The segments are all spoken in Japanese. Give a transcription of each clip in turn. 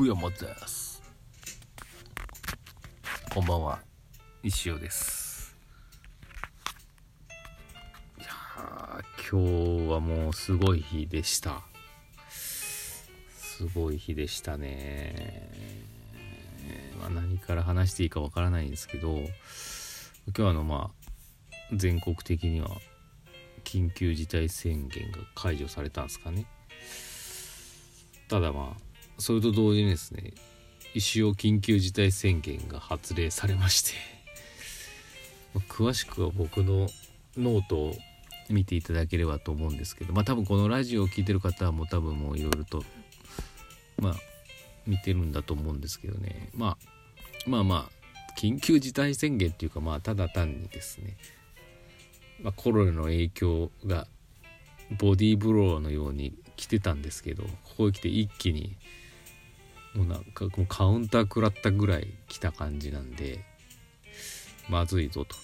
福山です。こんばんは。石尾です。いや今日はもうすごい日でした。すごい日でしたね、まあ、何から話していいかわからないんですけど今日はあのまあ全国的には緊急事態宣言が解除されたんですかね。ただまあそれと同時にですね石尾緊急事態宣言が発令されまして 詳しくは僕のノートを見ていただければと思うんですけどまあ多分このラジオを聴いてる方はもう多分もういろいろとまあ見てるんだと思うんですけどね。まあまあまあ緊急事態宣言っていうかまあただ単にですね、まあ、コロナの影響がボディーブローのように来てたんですけどここへ来て一気にもうなんかもうカウンター食らったぐらい来た感じなんでまずいぞと。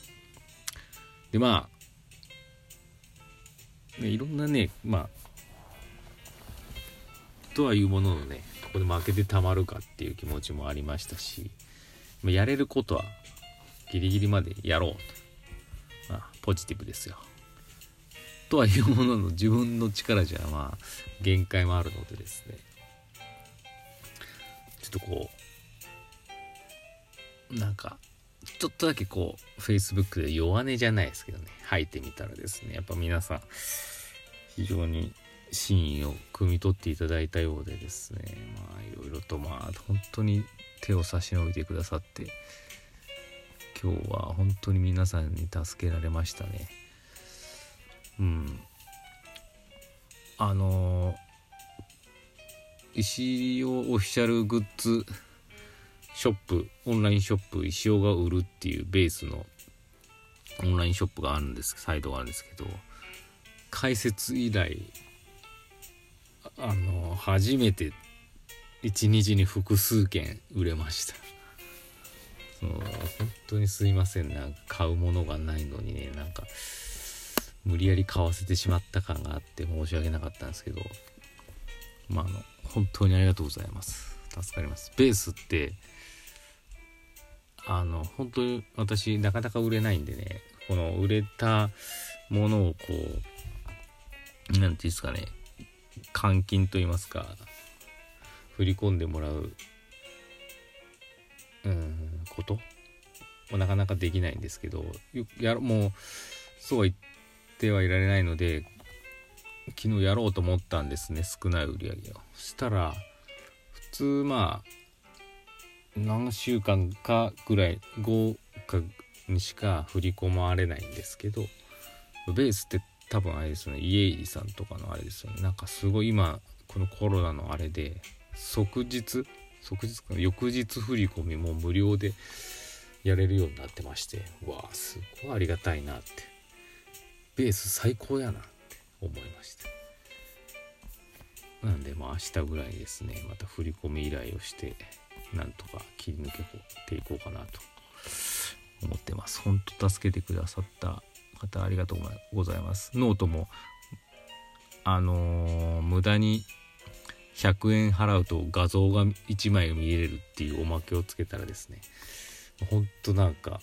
でまあ、ね、いろんなねまあとはいうもののねここで負けてたまるかっていう気持ちもありましたし、まあ、やれることはギリギリまでやろうと、まあ、ポジティブですよ。とはいうものの自分の力じゃまあ限界もあるのでですねとこうなんかちょっとだけこう Facebook で弱音じゃないですけどね。吐いてみたらですね。やっぱ皆さん非常に真意を汲み取っていただいたようでですね。まあいろいろとまあ本当に手を差し伸べてくださって今日は本当に皆さんに助けられましたね。うん。あの石尾オフィシャルグッズショップオンラインショップ石尾が売るっていうベースのオンラインショップがあるんですサイトがあるんですけど開設以来あの初めて1日に複数件売れました。そう本当にすいません。なんか買うものがないのにねなんか無理やり買わせてしまった感があって申し訳なかったんですけどまああの本当にありがとうございます。助かります。ベースってあの本当に私なかなか売れないんでねこの売れたものをこう何て言うんですかね換金と言いますか振り込んでもらううんこともなかなかできないんですけどやもうそうは言ってはいられないので昨日やろうと思ったんですね少ない売り上げを。そしたら普通まあ何週間かぐらい後かにしか振り込まれないんですけどベースって多分あれですよね家入さんとかのあれですよね。なんかすごい今このコロナのあれで即日即日か翌日振り込みも無料でやれるようになってましてわあすごいありがたいなって。ベース最高やな。思いました。なんでまあ明日ぐらいですね。また振り込み依頼をしてなんとか切り抜けていこうかなと。思ってます。本当助けてくださった方ありがとうございます。ノートもあのー、無駄に100円払うと画像が1枚見れるっていうおまけをつけたらですねほんとなんか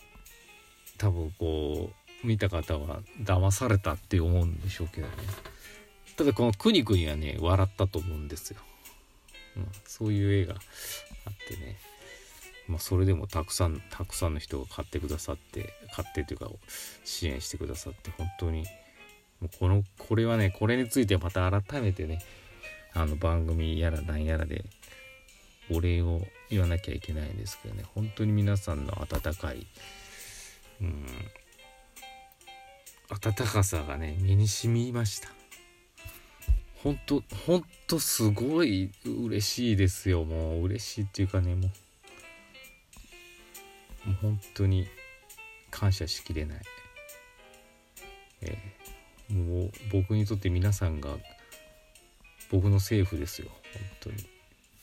多分こう見た方は騙されたって思うんでしょうけどね。ただこのくにくにはね笑ったと思うんですよ、うん、そういう絵があってね。まあ、それでもたくさんたくさんの人が買ってくださって買ってというか支援してくださって本当に。もうこのこれはねこれについてまた改めてねあの番組やらなんやらでお礼を言わなきゃいけないんですけどね。本当に皆さんの温かいうん温かさがね身に染みました。本当本当すごい嬉しいですよ。もう嬉しいっていうかねもうもう本当に感謝しきれない、えー、もう僕にとって皆さんが僕の政府ですよ。本当に。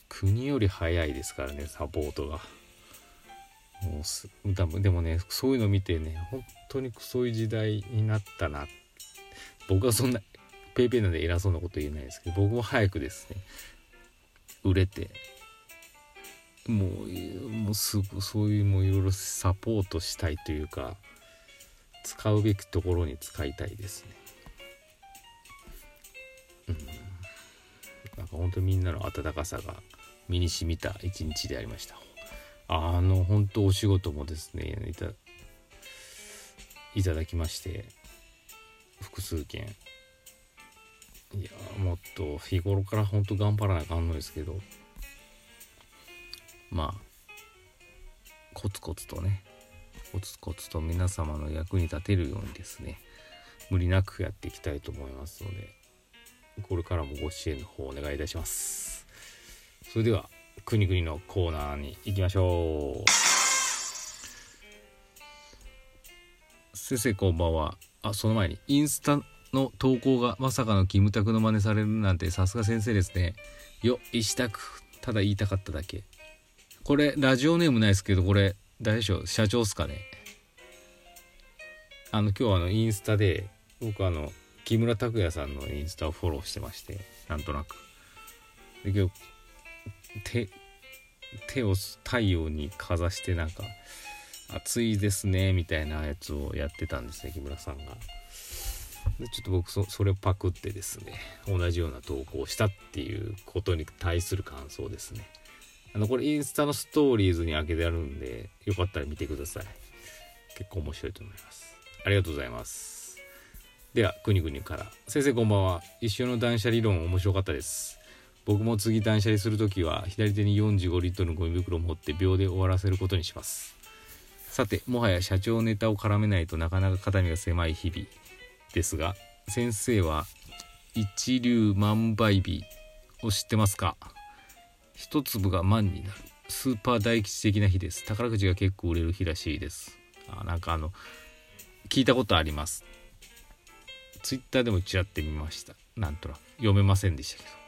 国より早いですからねサポートが。もうすでもねそういうの見てね本当にそういう時代になったな。僕はそんな PayPay なんで偉そうなこと言えないですけど僕も早くですね売れてもうもうすぐそういうもういろいろサポートしたいというか使うべきところに使いたいですね。うん。なんか本当にみんなの温かさが身に染みた一日でありました。あの本当お仕事もですねいたいただきまして複数件。いやもっと日頃から本当頑張らなあかんのですけどまあコツコツとねコツコツと皆様の役に立てるようにですね無理なくやっていきたいと思いますのでこれからもご支援の方お願いいたします。それではくにくにのコーナーに行きましょう。先生こんばんは。あその前にインスタの投稿がまさかのキムタクの真似されるなんてさすが先生ですね。よ石田くただ言いたかっただけ。これラジオネームないですけどこれ誰でしょう？社長っすかね。あの今日あのインスタで僕あの木村拓哉さんのインスタをフォローしてましてなんとなく。で今日手手を太陽にかざしてなんか暑いですねみたいなやつをやってたんですね木村さんが。でちょっと僕そそれをパクってですね同じような投稿をしたっていうことに対する感想ですね。あのこれインスタのストーリーズに開けてあるんでよかったら見てください。結構面白いと思います。ありがとうございます。ではくにくにから。先生こんばんは。一緒の断捨理論面白かったです。僕も次断捨離する時は左手に45リットルのゴミ袋を持って秒で終わらせることにします。さてもはや社長ネタを絡めないとなかなか肩身が狭い日々ですが先生は一粒万倍日を知ってますか？一粒が万になる。スーパー大吉的な日です。宝くじが結構売れる日らしいです。あなんかあの聞いたことあります。ツイッターでもちらって見ました。なんとなく。読めませんでしたけど。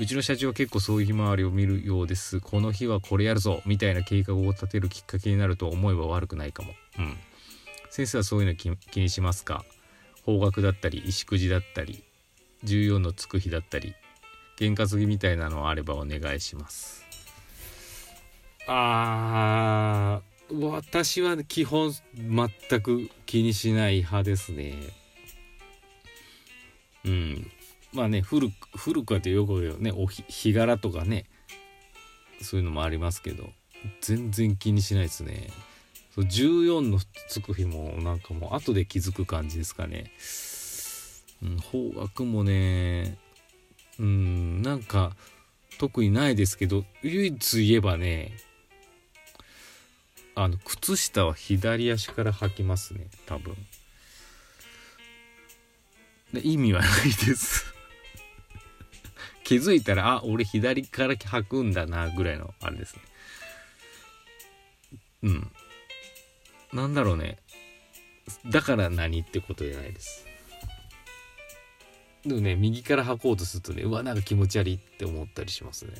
うちの社長は結構そういう日回りを見るようです。この日はこれやるぞ。みたいな計画を立てるきっかけになると思えば悪くないかも。うん。先生はそういうの気気にしますか？方角だったり石くじだったり14のつく日だったり験担ぎみたいなのあればお願いします。あー私は基本全く気にしない派ですね。うんまあね古く古くはってよくねお日日柄とかねそういうのもありますけど全然気にしないですね。そう14のつく日もなんかもう後で気づく感じですかね、うん、方角もねうんなんか特にないですけど唯一言えばねあの靴下は左足から履きますね多分。意味はないです。気づいたらあ俺左から履くんだなぐらいのあれですね。うん。なんだろうね。だから何ってことじゃないです。でもね右から履こうとするとねうわなんか気持ち悪いって思ったりしますね。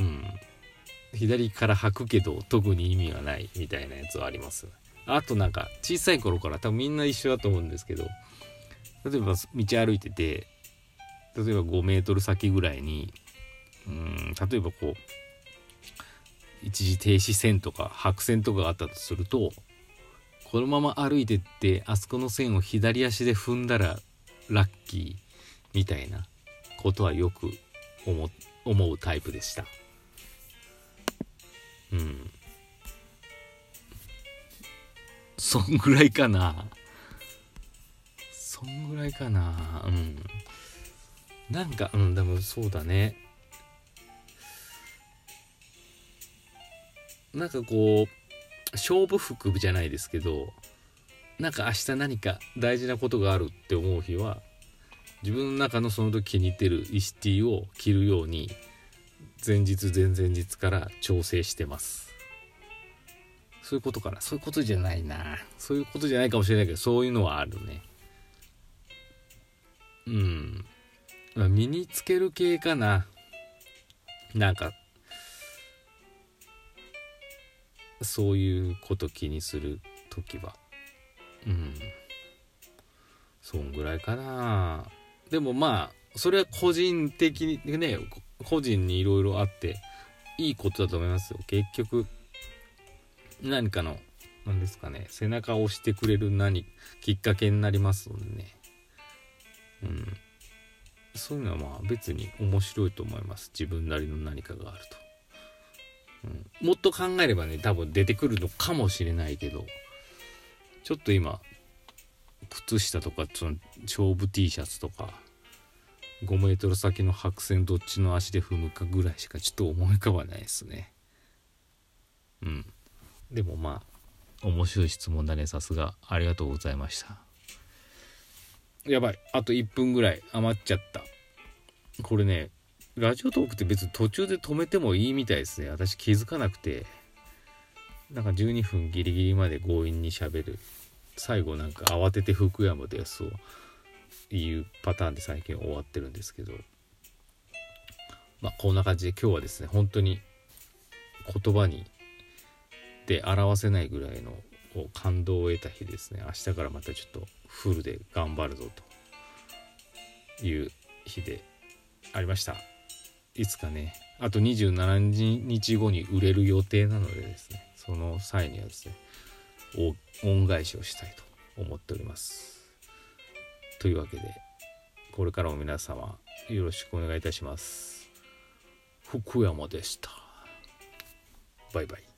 うん。左から履くけど特に意味がないみたいなやつはあります。あとなんか小さい頃から多分みんな一緒だと思うんですけど例えば道歩いてて例えば5メートル先ぐらいにうん例えばこう一時停止線とか白線とかがあったとするとこのまま歩いてってあそこの線を左足で踏んだらラッキーみたいなことはよく思思うタイプでした。うん。そんぐらいかな。そんぐらいかな。うん。なんかうんでもそうだね。なんかこう勝負服じゃないですけどなんか明日何か大事なことがあるって思う日は自分の中のその時気に入ってるイシティを着るように前日前々日から調整してます。そういうことかな。そういうことじゃないな。そういうことじゃないかもしれないけどそういうのはあるね。うん。身につける系かな。なんかそういうこと気にする時は。うん。そんぐらいかな。でもまあそれは個人的にね個人にいろいろあっていいことだと思いますよ。結局何かの何ですかね背中を押してくれる何きっかけになりますのでね。うん。そういうのはまあ別に面白いと思います。自分なりの何かがあると、うん、もっと考えればね多分出てくるのかもしれないけどちょっと今靴下とかその勝負 T シャツとか5メートル先の白線どっちの足で踏むかぐらいしかちょっと思い浮かばないですね。うん。でもまあ面白い質問だねさすが。ありがとうございました。やばい。あと1分ぐらい。余っちゃった。これねラジオトークって別に途中で止めてもいいみたいですね。私気づかなくて。なんか12分ギリギリまで強引にしゃべる。最後なんか慌てて福山ですを。言うパターンで最近終わってるんですけど。まあこんな感じで今日はですね本当に言葉にで表せないぐらいの感動を得た日ですね。明日からまたちょっとフルで頑張るぞという日でありました。いつかね。あと27日後に売れる予定なのでですね。その際にはですね恩返しをしたいと思っております。というわけでこれからも皆様よろしくお願いいたします。福山でした。バイバイ。